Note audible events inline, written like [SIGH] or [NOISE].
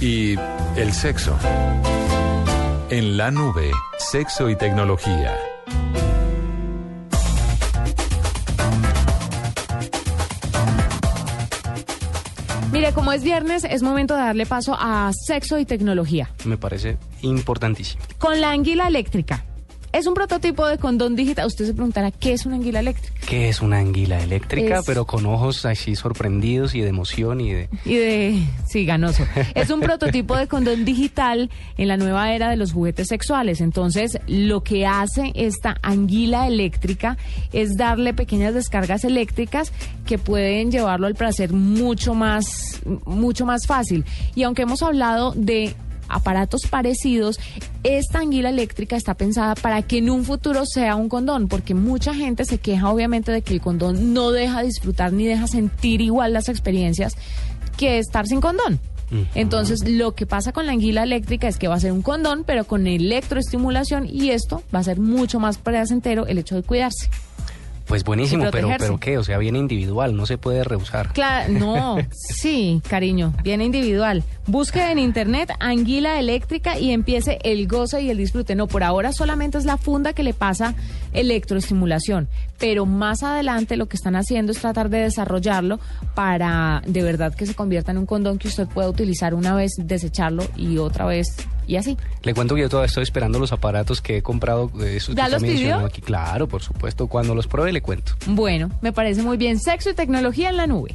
y el sexo. En la nube, sexo y tecnología. Mire, como es viernes, es momento de darle paso a sexo y tecnología. Me parece importantísimo. Con la anguila eléctrica. Es un prototipo de condón digital. Usted se preguntará, ¿qué es una anguila eléctrica? ¿Qué es una anguila eléctrica? Es- Pero con ojos así sorprendidos y de emoción y de... Y de... Sí, ganoso. [LAUGHS] Es un prototipo de condón digital en la nueva era de los juguetes sexuales. Entonces, lo que hace esta anguila eléctrica es darle pequeñas descargas eléctricas que pueden llevarlo al placer mucho más, mucho más fácil. Y aunque hemos hablado de aparatos parecidos, esta anguila eléctrica está pensada para que en un futuro sea un condón, porque mucha gente se queja obviamente de que el condón no deja disfrutar ni deja sentir igual las experiencias que estar sin condón. Entonces, lo que pasa con la anguila eléctrica es que va a ser un condón, pero con electroestimulación y esto va a ser mucho más placentero el hecho de cuidarse. Pues buenísimo, pero, pero ¿qué? O sea, viene individual, no se puede rehusar. Claro, no, [LAUGHS] sí, cariño, viene individual. Busque en internet anguila eléctrica y empiece el goce y el disfrute. No, por ahora solamente es la funda que le pasa electroestimulación, pero más adelante lo que están haciendo es tratar de desarrollarlo para de verdad que se convierta en un condón que usted pueda utilizar una vez, desecharlo y otra vez y así. Le cuento que yo todavía estoy esperando los aparatos que he comprado de esos ¿Ya que los pidió? aquí. Claro, por supuesto. Cuando los pruebe le cuento. Bueno, me parece muy bien. Sexo y tecnología en la nube.